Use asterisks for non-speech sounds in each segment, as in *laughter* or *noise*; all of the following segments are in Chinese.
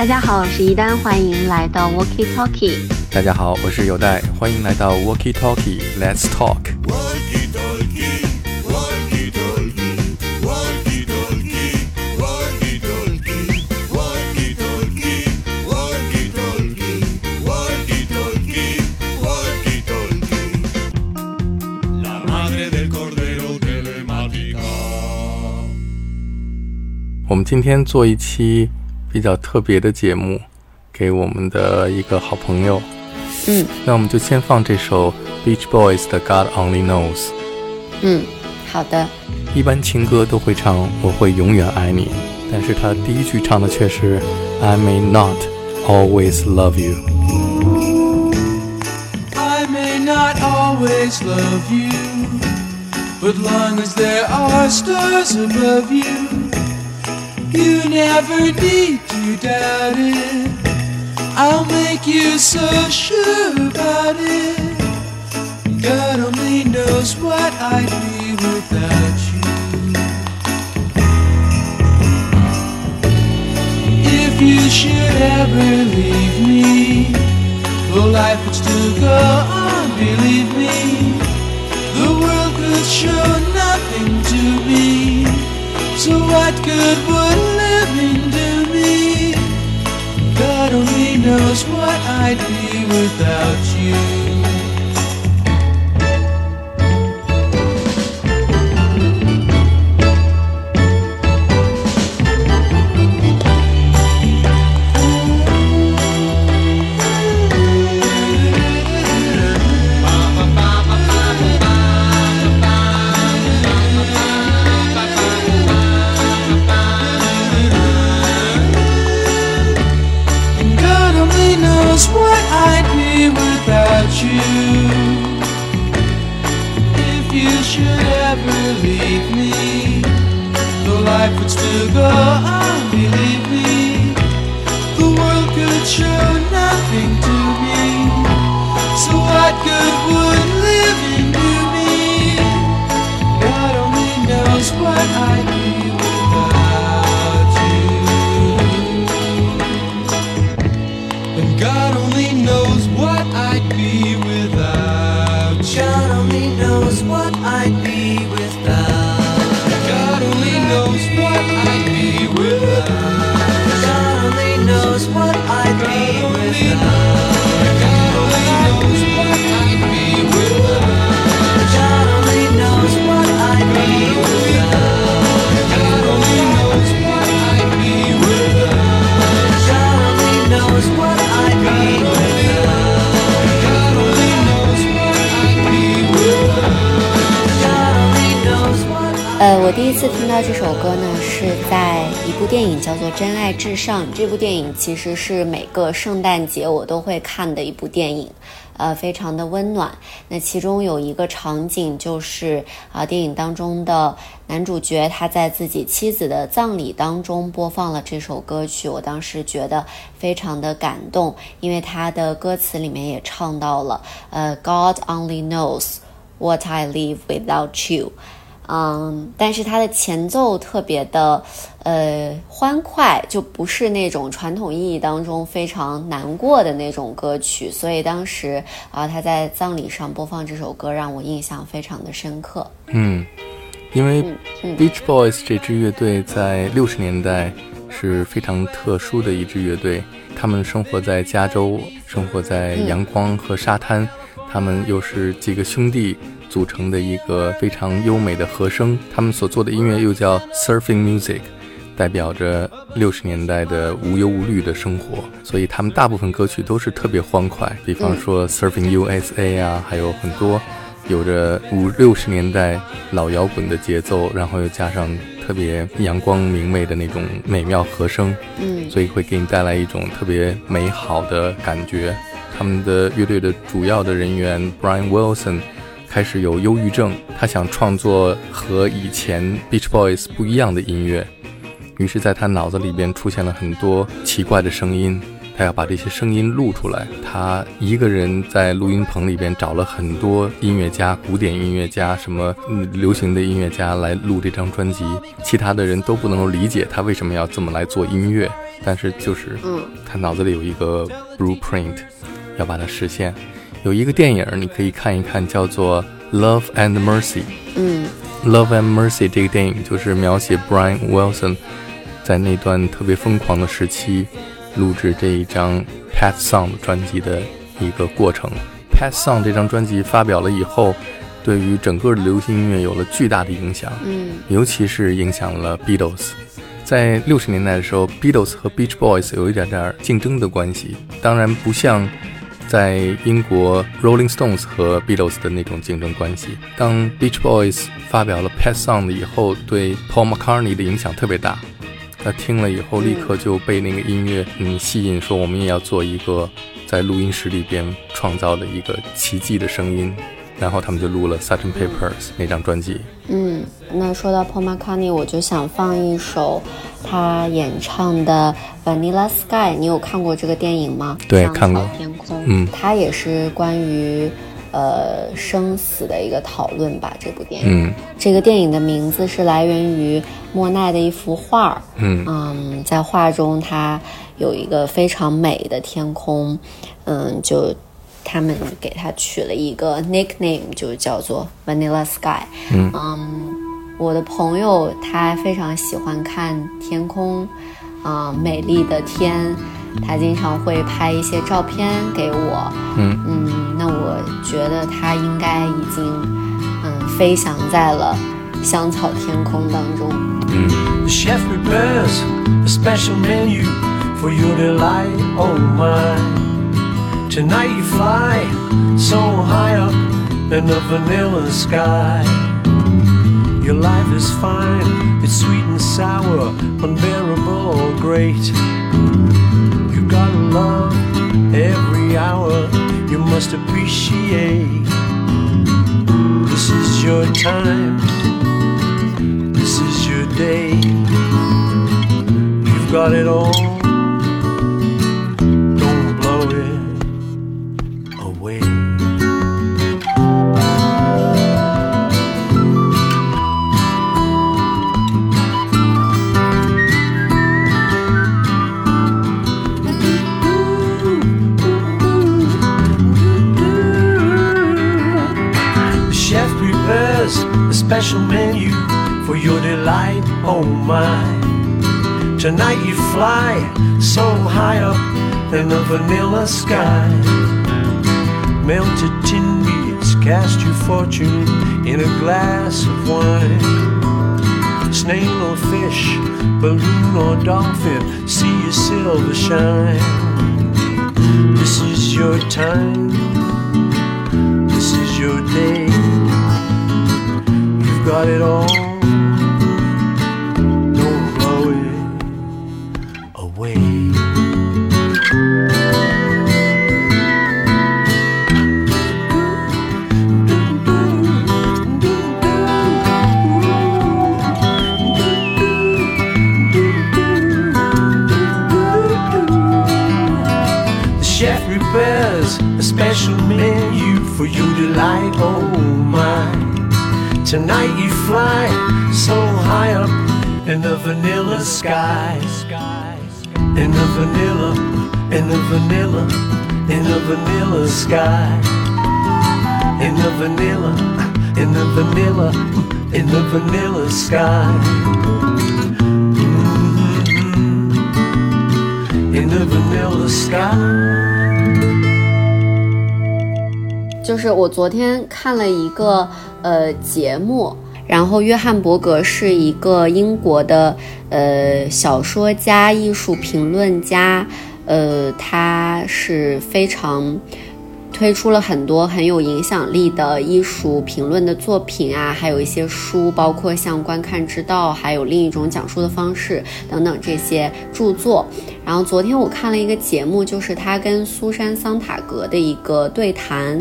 大家好，我是一丹，欢迎来到 Walkie Talkie。大家好，我是有代，欢迎来到 Walkie Talkie，Let's Talk。我们今天做一期比较特别的节目，给我们的一个好朋友。嗯，那我们就先放这首 Beach Boys 的 God Only Knows。嗯，好的。一般情歌都会唱“我会永远爱你”，但是他第一句唱的却是 “I may not always love you”。I may not always love you, but long as there are stars above you, you never need to doubt it. I'll make you so sure about it. God only knows what I'd be without you. If you should ever leave me, well, life would still go on, believe me. The world could show nothing to me. So what good would knows what I'd be without you. 至上》。这部电影其实是每个圣诞节我都会看的一部电影，呃，非常的温暖。那其中有一个场景就是啊、电影当中的男主角他在自己妻子的葬礼当中播放了这首歌曲，我当时觉得非常的感动，因为他的歌词里面也唱到了，呃，God only knows what I live without you。嗯，但是它的前奏特别的呃欢快，就不是那种传统意义当中非常难过的那种歌曲，所以当时啊、他在葬礼上播放这首歌，让我印象非常的深刻。嗯，因为 Beach Boys 这支乐队在六十年代是非常特殊的一支乐队，他们生活在加州，生活在阳光和沙滩，他们又是几个兄弟组成的一个非常优美的和声，他们所做的音乐又叫 Surfing Music。代表着六十年代的无忧无虑的生活，所以他们大部分歌曲都是特别欢快，比方说 Surfing USA 啊，还有很多有着五六十年代老摇滚的节奏，然后又加上特别阳光明媚的那种美妙和声，嗯所以会给你带来一种特别美好的感觉。他们的乐队的主要的人员 Brian Wilson 开始有忧郁症，他想创作和以前 Beach Boys 不一样的音乐，于是在他脑子里边出现了很多奇怪的声音。他要把这些声音录出来。他一个人在录音棚里边找了很多音乐家、古典音乐家、什么嗯流行的音乐家来录这张专辑，其他的人都不能够理解他为什么要这么来做音乐，但是就是嗯他脑子里有一个 blueprint，要把它实现。有一个电影你可以看一看，叫做《Love and Mercy》。嗯 Love and Mercy 这个电影就是描写 Brian Wilson 在那段特别疯狂的时期录制这一张 Pet Song 专辑的一个过程。Pet Song 这张专辑发表了以后，对于整个的流行音乐有了巨大的影响，嗯尤其是影响了 Beatles。在六十年代的时候，Beatles 和 Beach Boys 有一点点竞争的关系，当然不像在英国 Rolling Stones 和 Beatles 的那种竞争关系。当 Beach Boys 发表了 Pet Song 以后，对 Paul McCartney 的影响特别大。他听了以后，立刻就被那个音乐嗯吸引，说我们也要做一个在录音室里边创造的一个奇迹的声音。然后他们就录了《Sgt. Pepper's》那张专辑。嗯，那说到 Paul McCartney，我就想放一首他演唱的《Vanilla Sky》。你有看过这个电影吗？对看过天空，嗯它也是关于呃生死的一个讨论吧。这部电影，嗯这个电影的名字是来源于莫奈的一幅画儿。嗯嗯，在画中，它有一个非常美的天空，嗯，就他们给它取了一个 nickname，就叫做 Vanilla Sky。嗯我的朋友他非常喜欢看天空，啊、美丽的天，他经常会拍一些照片给我。嗯嗯，那我觉得他应该已经嗯飞翔在了香草天空当中。嗯 The chef prepares a special menu for your delight. Oh my. Tonight you fly so high up in the vanilla sky. Your life is fine, it's sweet and sour, unbearable or great. You gotta love every hour, you must appreciate. This is your time, this is your day. You've got it all. Tonight you fly so high up in the vanilla sky. Melted tin beads cast your fortune in a glass of wine. Snail or fish, balloon or dolphin, see your silver shine. This is your time, this is your day. You've got it all. Tonight you fly so high up in the vanilla sky. In the vanilla, in the vanilla, in the vanilla sky. In the vanilla, in the vanilla, in the vanilla sky. Mhm. In the vanilla sky. 就是我昨天看了一个呃节目，然后约翰伯格是一个英国的呃小说家、艺术评论家，呃，他是非常推出了很多很有影响力的艺术评论的作品啊，还有一些书，包括像《观看之道》，还有另一种讲述的方式等等这些著作。然后昨天我看了一个节目，就是他跟苏珊·桑塔格的一个对谈，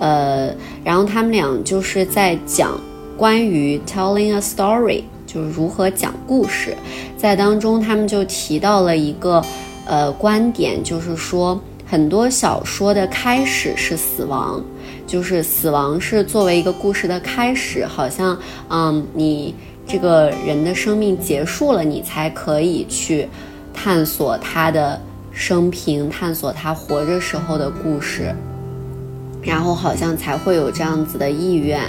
呃，然后他们俩就是在讲关于 telling a story，就是如何讲故事，在当中他们就提到了一个呃观点，就是说很多小说的开始是死亡，就是死亡是作为一个故事的开始，好像嗯你这个人的生命结束了，你才可以去探索他的生平，探索他活着时候的故事。然后好像才会有这样子的意愿，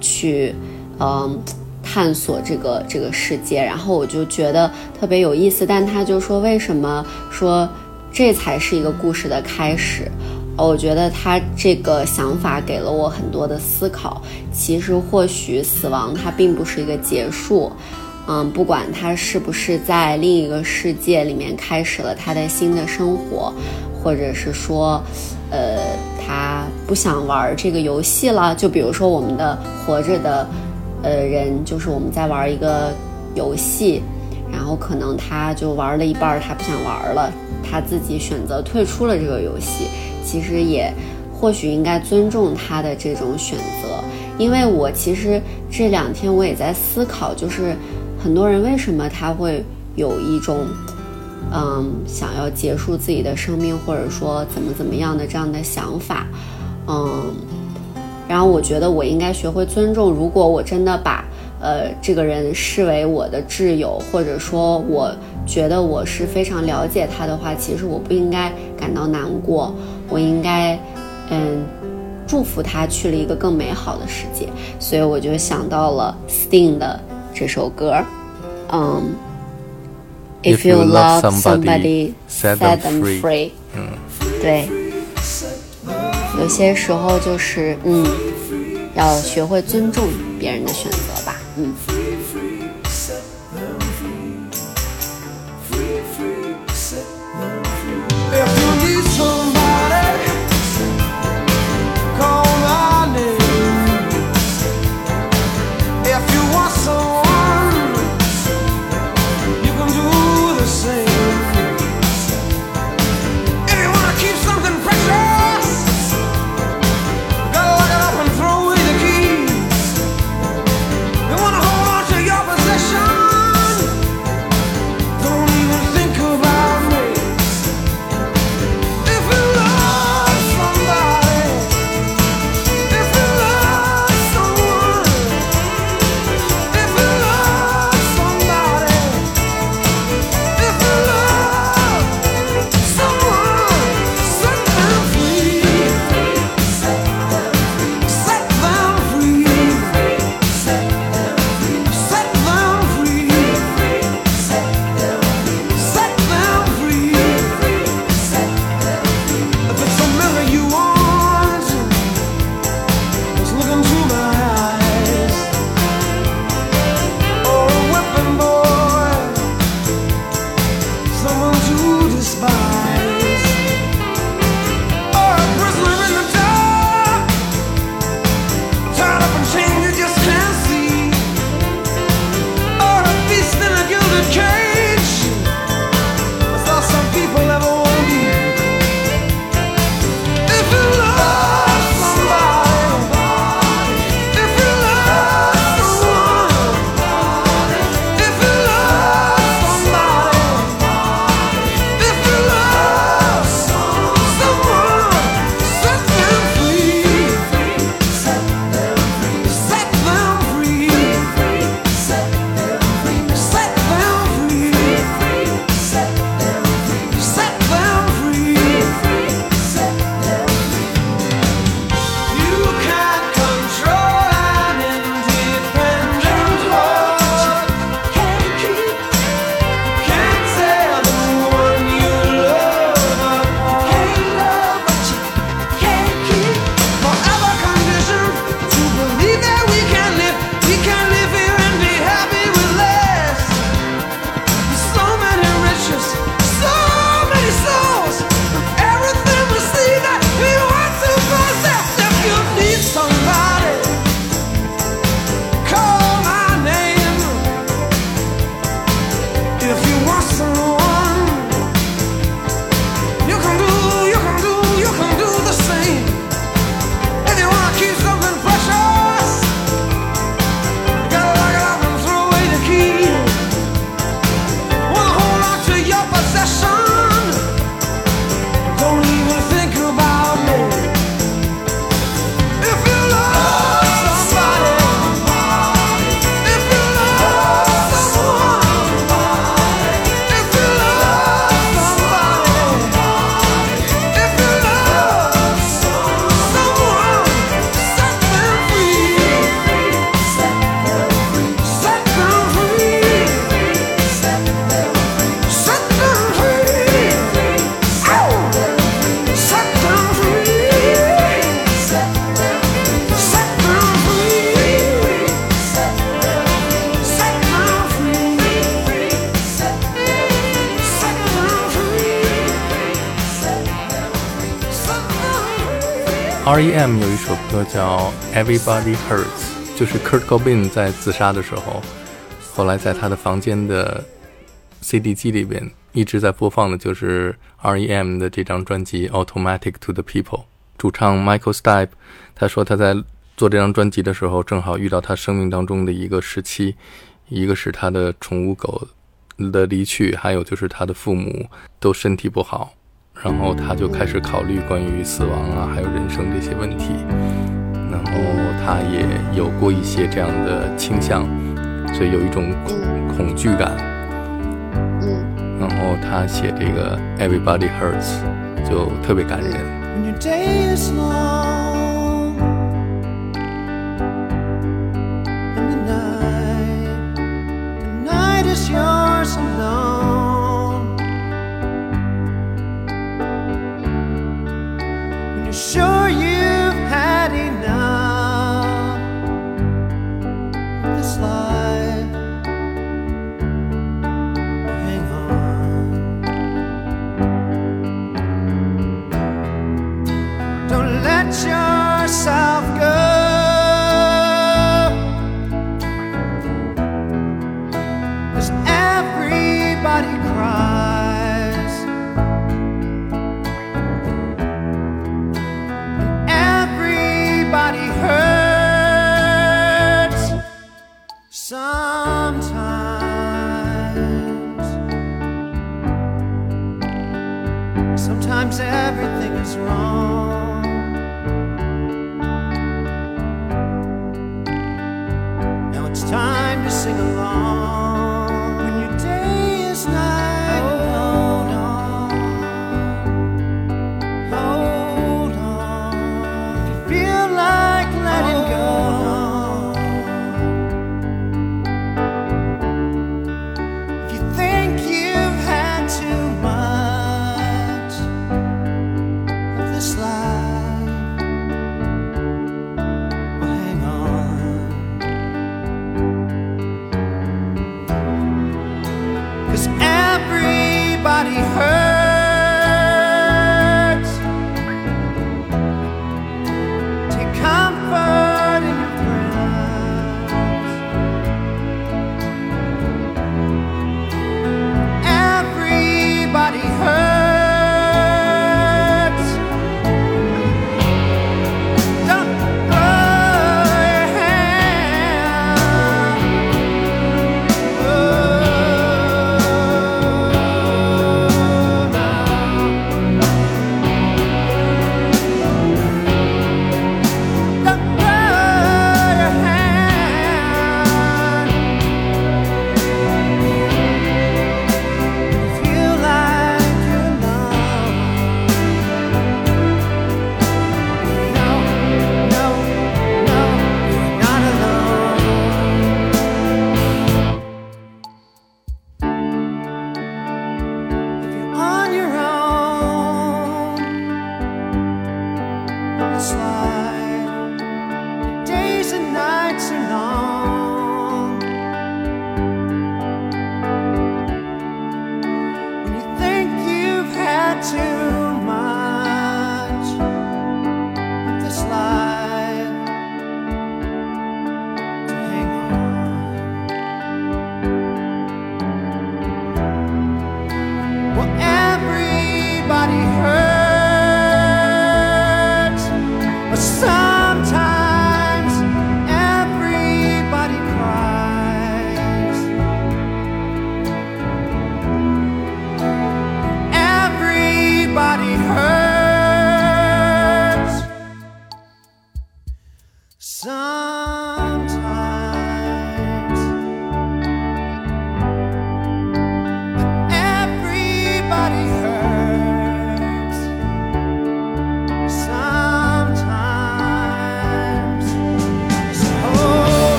去，嗯，探索这个这个世界。然后我就觉得特别有意思。但他就说，为什么说这才是一个故事的开始？我觉得他这个想法给了我很多的思考。其实或许死亡它并不是一个结束，嗯，不管他是不是在另一个世界里面开始了他的新的生活，或者是说。呃，他不想玩这个游戏了。就比如说，我们的活着的，呃，人就是我们在玩一个游戏，然后可能他就玩了一半，他不想玩了，他自己选择退出了这个游戏。其实也或许应该尊重他的这种选择，因为我其实这两天我也在思考，就是很多人为什么他会有一种。嗯，想要结束自己的生命，或者说怎么怎么样的这样的想法，嗯，然后我觉得我应该学会尊重。如果我真的把呃这个人视为我的挚友，或者说我觉得我是非常了解他的话，其实我不应该感到难过，我应该嗯祝福他去了一个更美好的世界。所以我就想到了 Sting 的这首歌，嗯。If you love somebody, set them free。嗯，对，有些时候就是嗯，要学会尊重别人的选择吧。嗯。R.E.M. 有一首歌叫《Everybody Hurts》，就是 Kurt Cobain 在自杀的时候，后来在他的房间的 CD 机里边一直在播放的，就是 R.E.M. 的这张专辑《Automatic to the People》。主唱 Michael Stipe 他说他在做这张专辑的时候，正好遇到他生命当中的一个时期，一个是他的宠物狗的离去，还有就是他的父母都身体不好。然后他就开始考虑关于死亡啊，还有人生这些问题。然后他也有过一些这样的倾向，所以有一种恐恐惧感。嗯然后他写这个 Everybody Hurts 就特别感人。Your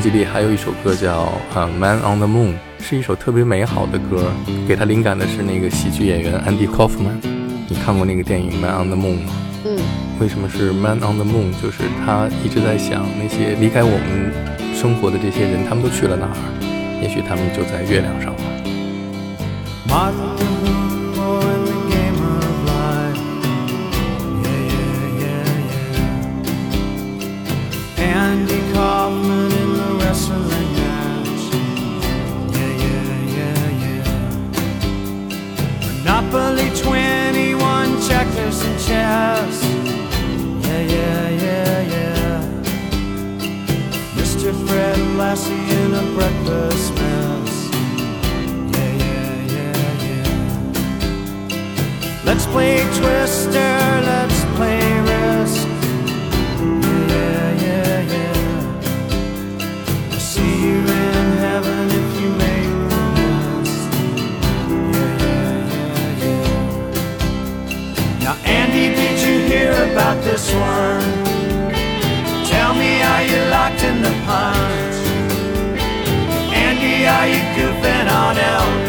辑里还有一首歌叫啊《Man on the Moon》，是一首特别美好的歌。给他灵感的是那个喜剧演员 Andy Kaufman。你看过那个电影《Man on the Moon》吗？嗯，为什么是 Man on the Moon？就是他一直在想那些离开我们生活的这些人，他们都去了哪儿？也许他们就在月亮上了。Let's play Twister, let's play Risk. Yeah, yeah, yeah. I'll see you in heaven if you make the list. Yeah, yeah, yeah, yeah. Now, Andy, did you hear about this one? Tell me, are you locked in the punch? Andy, are you goofing on Elvis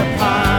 upon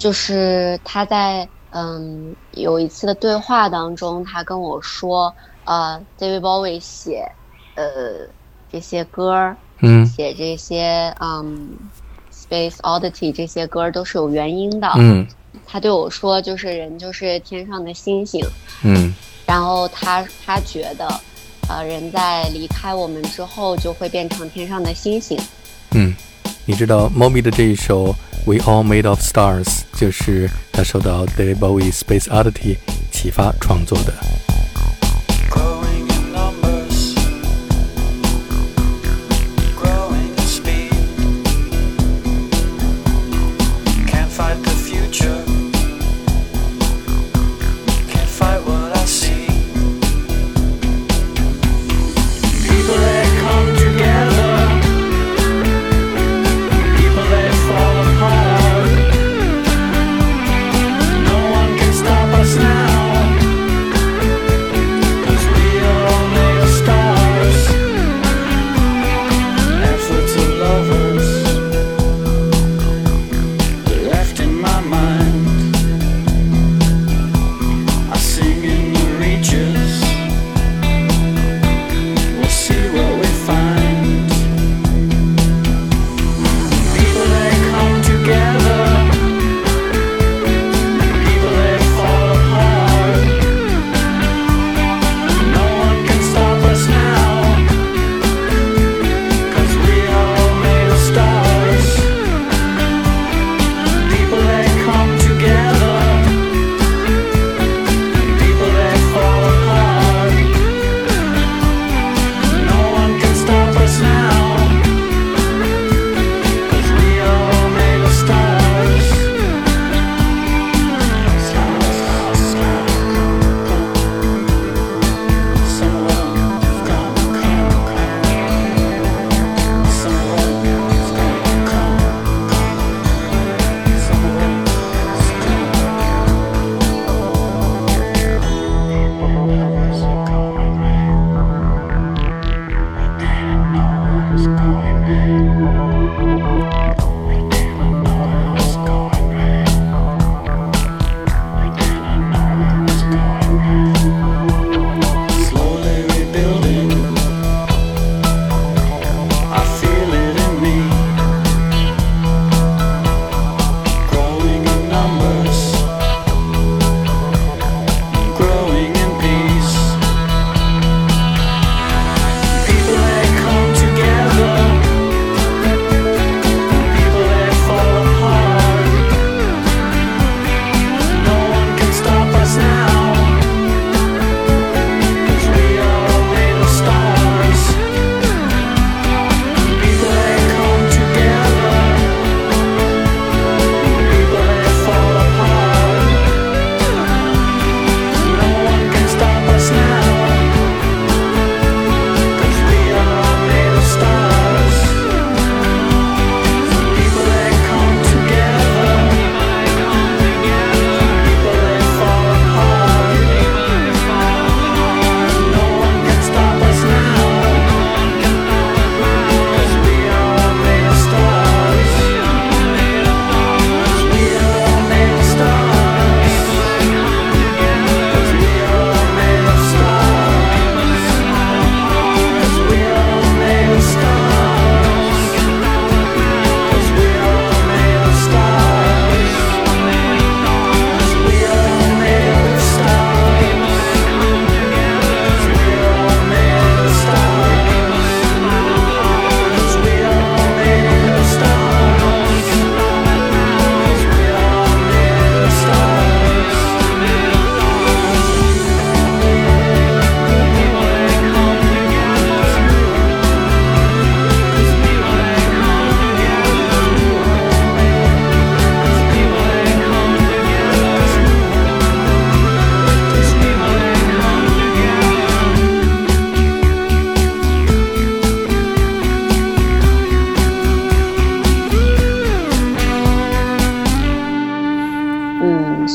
就是他在嗯有一次的对话当中，他跟我说呃 David Bowie 写呃这些歌，嗯，写这些嗯 space oddity 这些歌都是有原因的，嗯，他对我说就是人就是天上的星星，嗯，然后他他觉得呃人在离开我们之后就会变成天上的星星。嗯，你知道猫咪的这一首。We All Made of Stars》，就是他受到 d a v i Bowie、Space Oddity 启发创作的。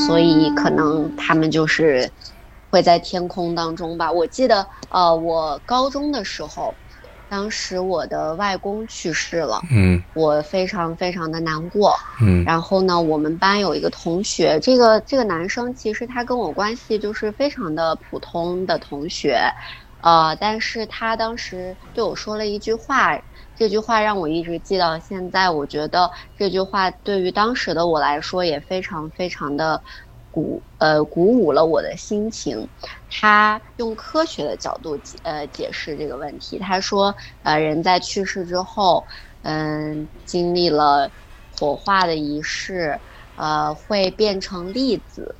所以可能他们就是会在天空当中吧。我记得呃我高中的时候当时我的外公去世了嗯我非常非常的难过嗯。然后呢我们班有一个同学这个这个男生其实他跟我关系就是非常的普通的同学呃但是他当时对我说了一句话这句话让我一直记到现在。我觉得这句话对于当时的我来说也非常非常的鼓呃鼓舞了我的心情。他用科学的角度解呃解释这个问题，他说呃人在去世之后，嗯、经历了火化的仪式，呃会变成粒子，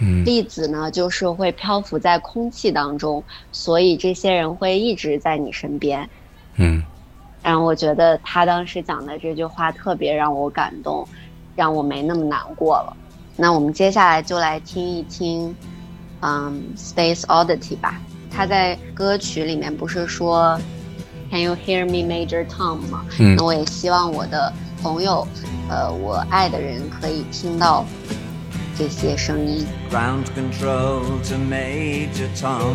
嗯粒子呢，就是会漂浮在空气当中，所以这些人会一直在你身边。嗯然后我觉得他当时讲的这句话特别让我感动，让我没那么难过了。那我们接下来就来听一听，嗯，《Space Oddity》吧。他在歌曲里面不是说 “Can you hear me, Major Tom” 吗？嗯那我也希望我的朋友，呃，我爱的人可以听到这些声音。Ground control to Major Tom.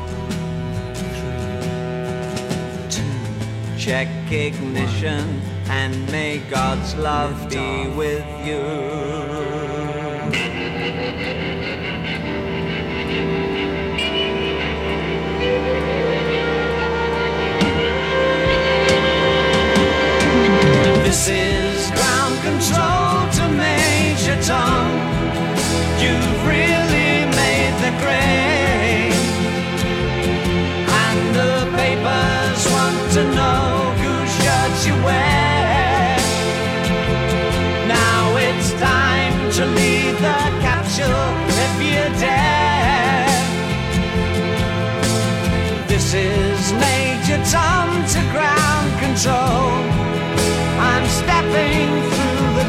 Check ignition and may God's love be with you. This is ground control to Major Tom. You've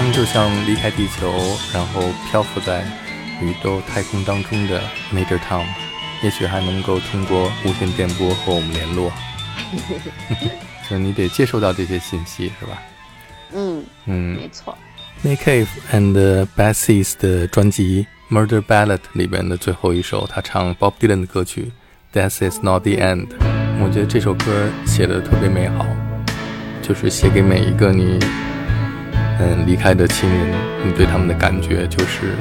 们就像离开地球，然后漂浮在宇宙太空当中的 Major Tom，也许还能够通过无线电波和我们联络。*laughs* 就你得接收到这些信息，是吧？嗯，嗯没错。Nick Cave and Bassies 的专辑《Murder Ballad》里边的最后一首，他唱 Bob Dylan 的歌曲《Death Is Not the End》。我觉得这首歌写的特别美好，就是写给每一个你嗯离开的亲人，你对他们的感觉就是，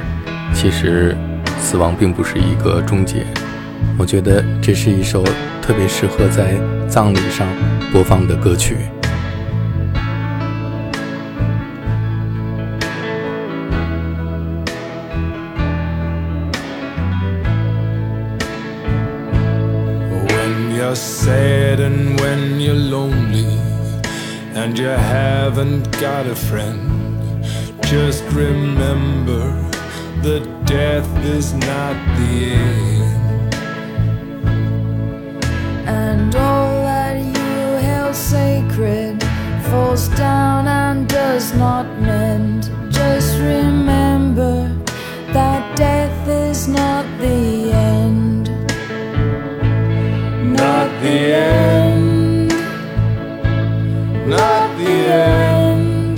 其实死亡并不是一个终结。我觉得这是一首特别适合在葬礼上播放的歌曲。When you say and you haven't got a friend, just remember that death is not the end. and all that you held sacred falls down and does not mend. Just remember that death is not the end. Not the end. Not the end.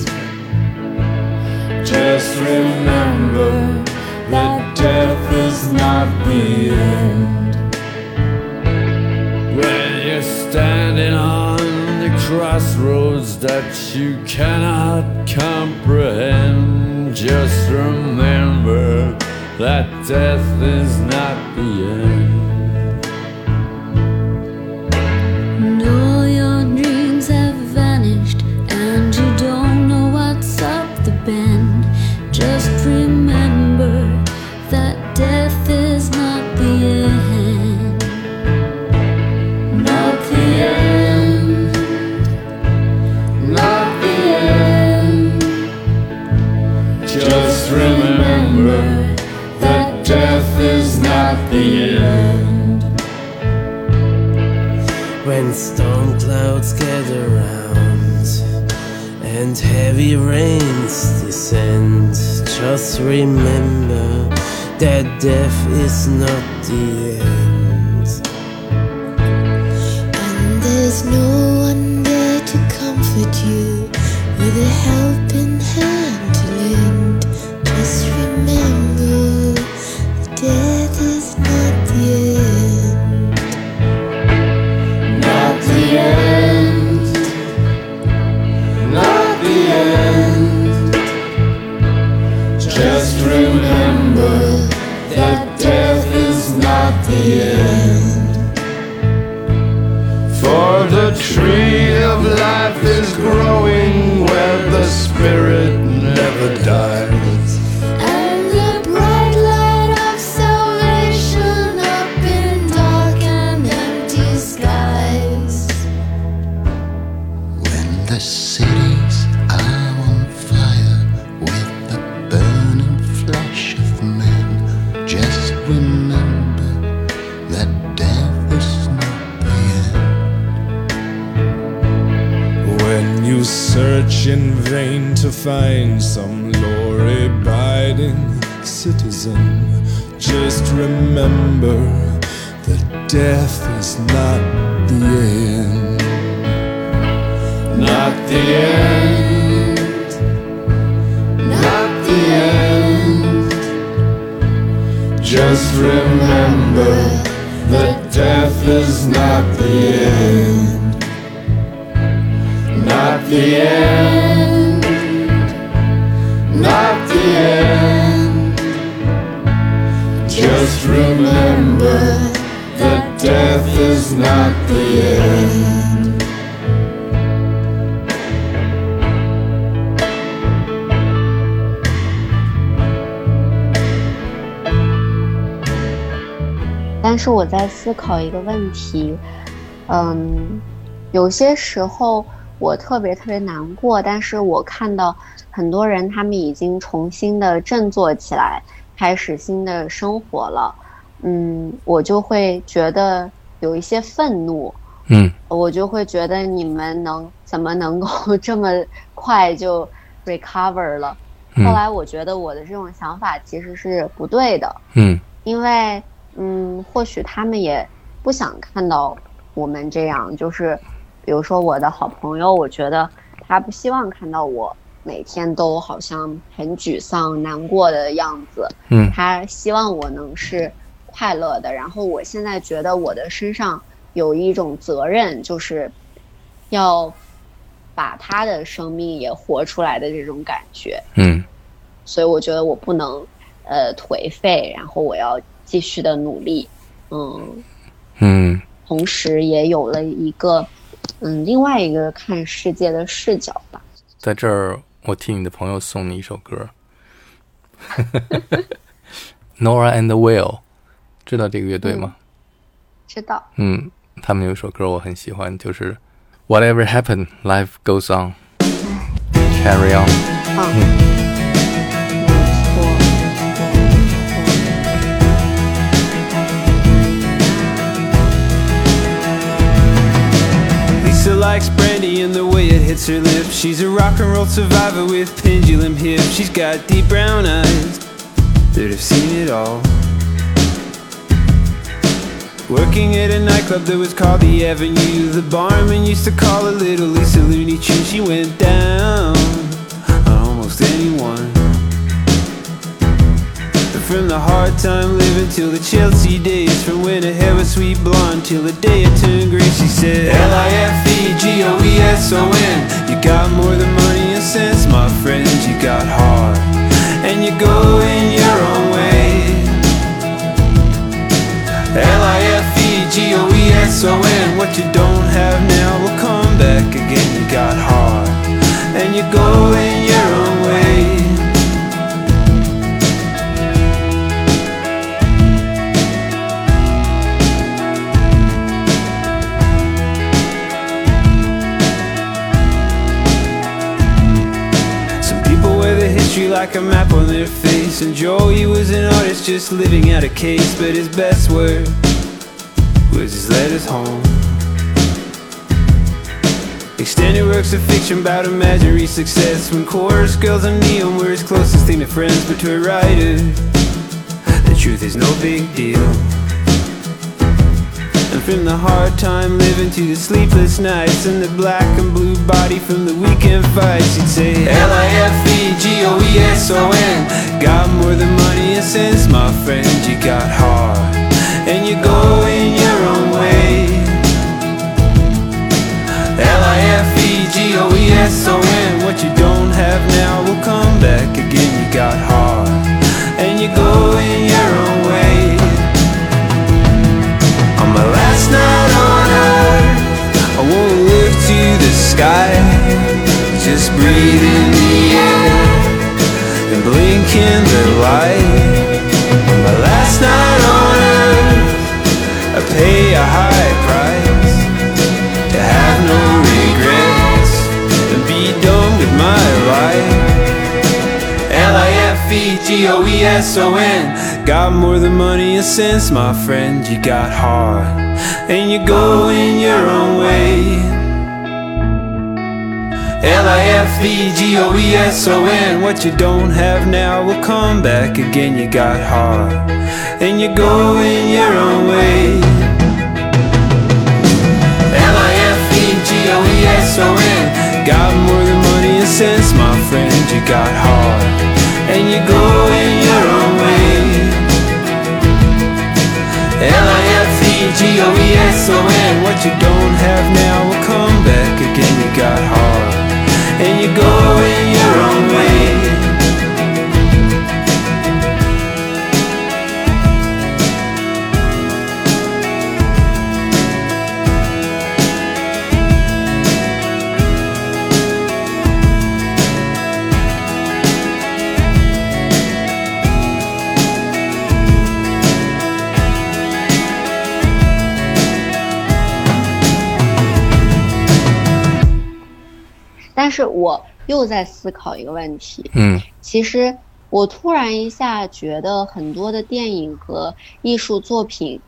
Just remember that death is not the end. When you're standing on the crossroads that you cannot comprehend, just remember that death is not the end. Remember that death is not the end. Search in vain to find some law abiding citizen, just remember that death is not the end. Not the end. Not the end. Just remember that death is not the end Not the end. Not the end. Just remember that death is not the end. 但是我在思考一个问题，嗯，有些时候 我特别特别难过，但是我看到很多人他们已经重新的振作起来，开始新的生活了，嗯，我就会觉得有一些愤怒，嗯。我就会觉得你们能怎么能够 *laughs* 这么快就 recover 了？嗯。后来我觉得我的这种想法其实是不对的，嗯。因为嗯，或许他们也不想看到我们这样，就是比如说我的好朋友，我觉得他不希望看到我每天都好像很沮丧、难过的样子，嗯。他希望我能是快乐的。然后我现在觉得我的身上有一种责任，就是要把他的生命也活出来的这种感觉。嗯。所以我觉得我不能呃颓废，然后我要继续的努力，嗯，嗯。同时也有了一个嗯另外一个看世界的视角吧。在这儿，我替你的朋友送你一首歌，*laughs* Nora and the Whale，知道这个乐队吗？知道，嗯，他们有一首歌我很喜欢，就是 Whatever happened, life goes on, carry on。嗯，Lisa likes brandy and the way it hits her lips. She's a rock and roll survivor with pendulum hips. She's got deep brown eyes that have seen it all. Working at a nightclub that was called the Avenue. The barman used to call her Little Lisa Looney Tune. She went down from the hard time living till the Chelsea days, from when I had a sweet blonde till the day I turned gray, she said L-I-F-E-G-O-E-S-O-N. You got more than money and sense, my friend. You got heart, and you're going your own way. L-I-F-E-G-O-E-S-O-N What you don't have now will come back again You got heart And you're going your like a map on their face. And Joey was an artist just living out a case But his best work was his letters home. Extended works of fiction about imaginary success. When chorus girls and neon were his closest thing to friends But to a writer, the truth is no big deal and from the hard time living to the sleepless nights And the black and blue body from the weekend fights. You'd say L-I-F-E-G-O-E-S-O-N Got more than money and sense, my friend You got heart. And you're going your own way. L-I-F-E-G-O-E-S-O-N What you don't have now will come back again You got heart. And you're going sky. Just breathe in the air and blink in the light. My last night on earth, I pay a high price to have no regrets and be done with my life. L-I-F-E-G-O-E-S-O-N Got more than money and sense, my friend You got heart And you're going your own way L I F E G O E S O N. What you don't have now will come back again. You got hard, and you're going your own way. L I F E G O E S O N. Got more than money and sense, my friend. You got hard, and you're going your own way. L I F E G O E S O N. What you don't have now will come back again. You got hard. And you're going your own way “是我又在思考一个问题，嗯。其实我突然一下觉得很多的电影和艺术作品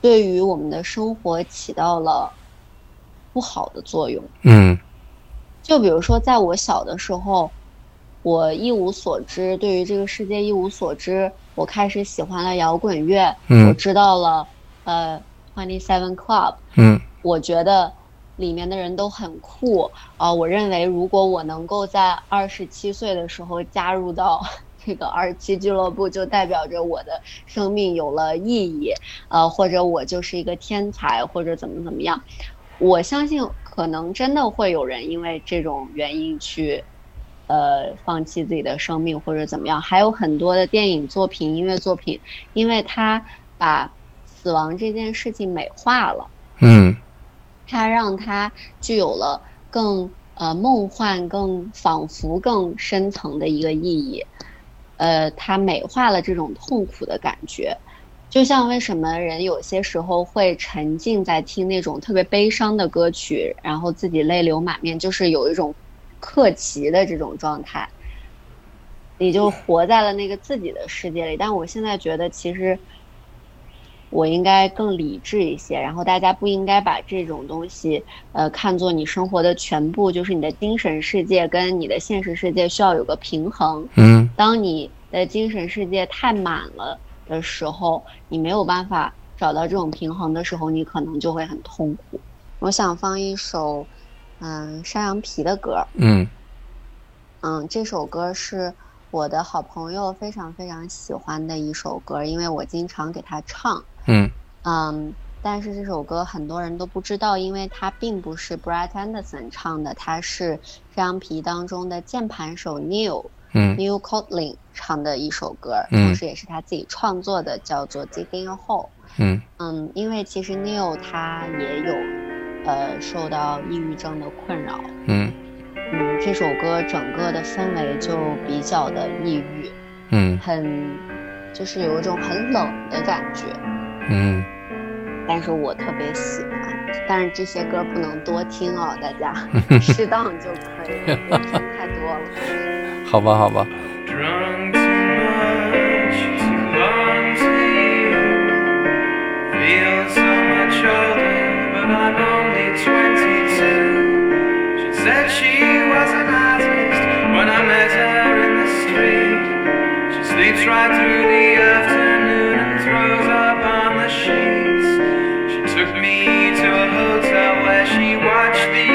对于我们的生活起到了不好的作用。嗯。就比如说，在我小的时候，我一无所知，对于这个世界一无所知，我开始喜欢了摇滚乐，嗯。我知道了呃 Twenty Seven Club，嗯。我觉得里面的人都很酷啊、我认为如果我能够在二十七岁的时候加入到这个二十七俱乐部，就代表着我的生命有了意义，呃，或者我就是一个天才，或者怎么怎么样。我相信可能真的会有人因为这种原因去。呃，放弃自己的生命或者怎么样，还有很多的电影作品、音乐作品，因为它把死亡这件事情美化了，嗯它让它具有了更呃梦幻、更仿佛、更深层的一个意义。呃，它美化了这种痛苦的感觉。就像为什么人有些时候会沉浸在听那种特别悲伤的歌曲，然后自己泪流满面，就是有一种克奇的这种状态，你就活在了那个自己的世界里。但我现在觉得，其实我应该更理智一些，然后大家不应该把这种东西，呃，看作你生活的全部，就是你的精神世界跟你的现实世界需要有个平衡。嗯当你的精神世界太满了的时候，你没有办法找到这种平衡的时候，你可能就会很痛苦。我想放一首，嗯，山羊皮的歌。嗯嗯，这首歌是我的好朋友非常非常喜欢的一首歌，因为我经常给他唱。嗯嗯，但是这首歌很多人都不知道，因为它并不是 Brett Anderson 唱的，它是这张皮当中的键盘手 Neil 嗯 Neil Cotlin 唱的一首歌，嗯同时也是他自己创作的，叫做《Digging a Hole》。嗯嗯，因为其实 Neil 他也有呃受到抑郁症的困扰，嗯嗯，这首歌整个的氛围就比较的抑郁，嗯很就是有一种很冷的感觉。嗯，但是我特别喜欢，但是这些歌不能多听哦，大家适当就可以，别听太多了。好吧好吧，Drunk too much, might be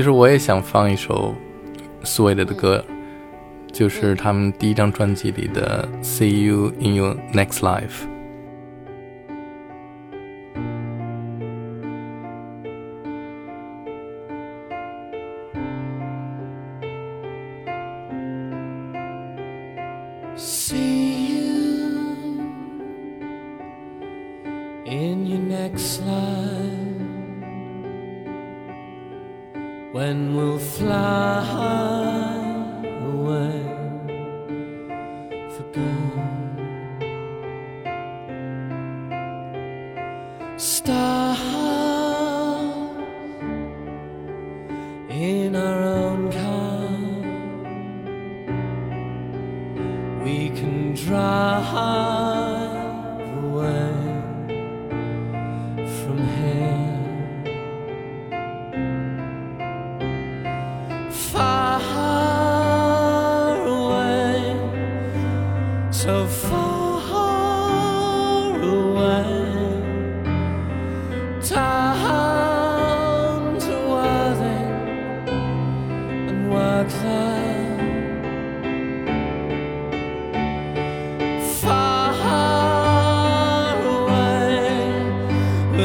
其实我也想放一首 Suede 的歌，就是他们第一张专辑里的《See You in Your Next Life》。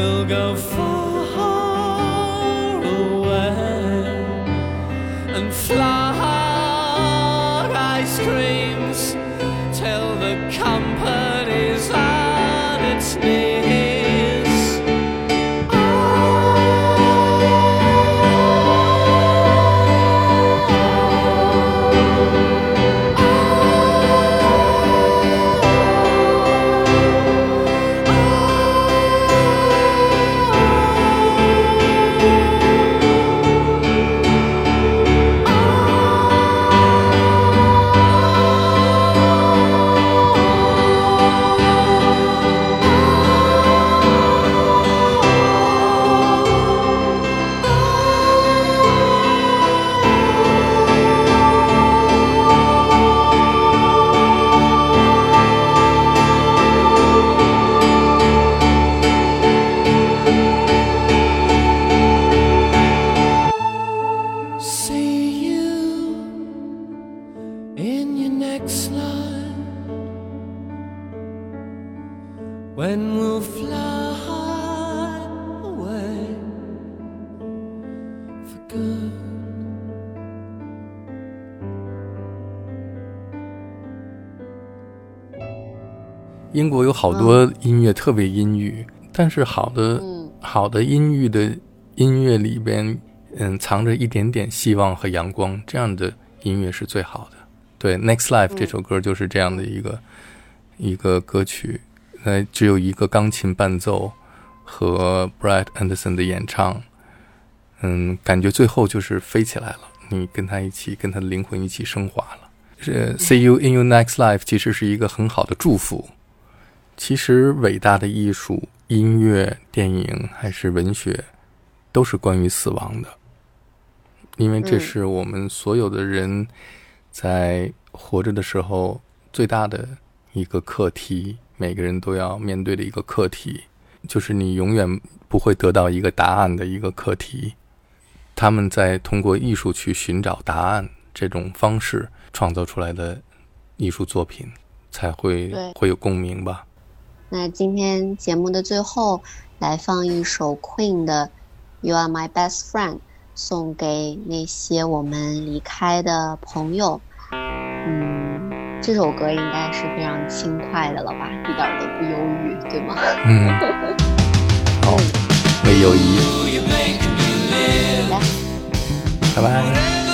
We'll go far away and fly 好多音乐特别阴郁，但是好的、好的阴郁的音乐里边，嗯，藏着一点点希望和阳光，这样的音乐是最好的。对，《Next Life》这首歌就是这样的一个、一个歌曲，呃，只有一个钢琴伴奏和 Brett Anderson 的演唱，嗯，感觉最后就是飞起来了，你跟他一起，跟他的灵魂一起升华了。是 “See you in your next life” 其实是一个很好的祝福。其实，伟大的艺术、音乐、电影还是文学，都是关于死亡的，因为这嗯是我们所有的人在活着的时候最大的一个课题，每个人都要面对的一个课题，就是你永远不会得到一个答案的一个课题。他们在通过艺术去寻找答案这种方式创造出来的艺术作品，才会会有共鸣吧。那今天节目的最后，来放一首 Queen 的《You Are My Best Friend》，送给那些我们离开的朋友。嗯，这首歌应该是非常轻快的了吧，一点儿都不忧郁，对吗？嗯，好，为友谊，来。拜拜。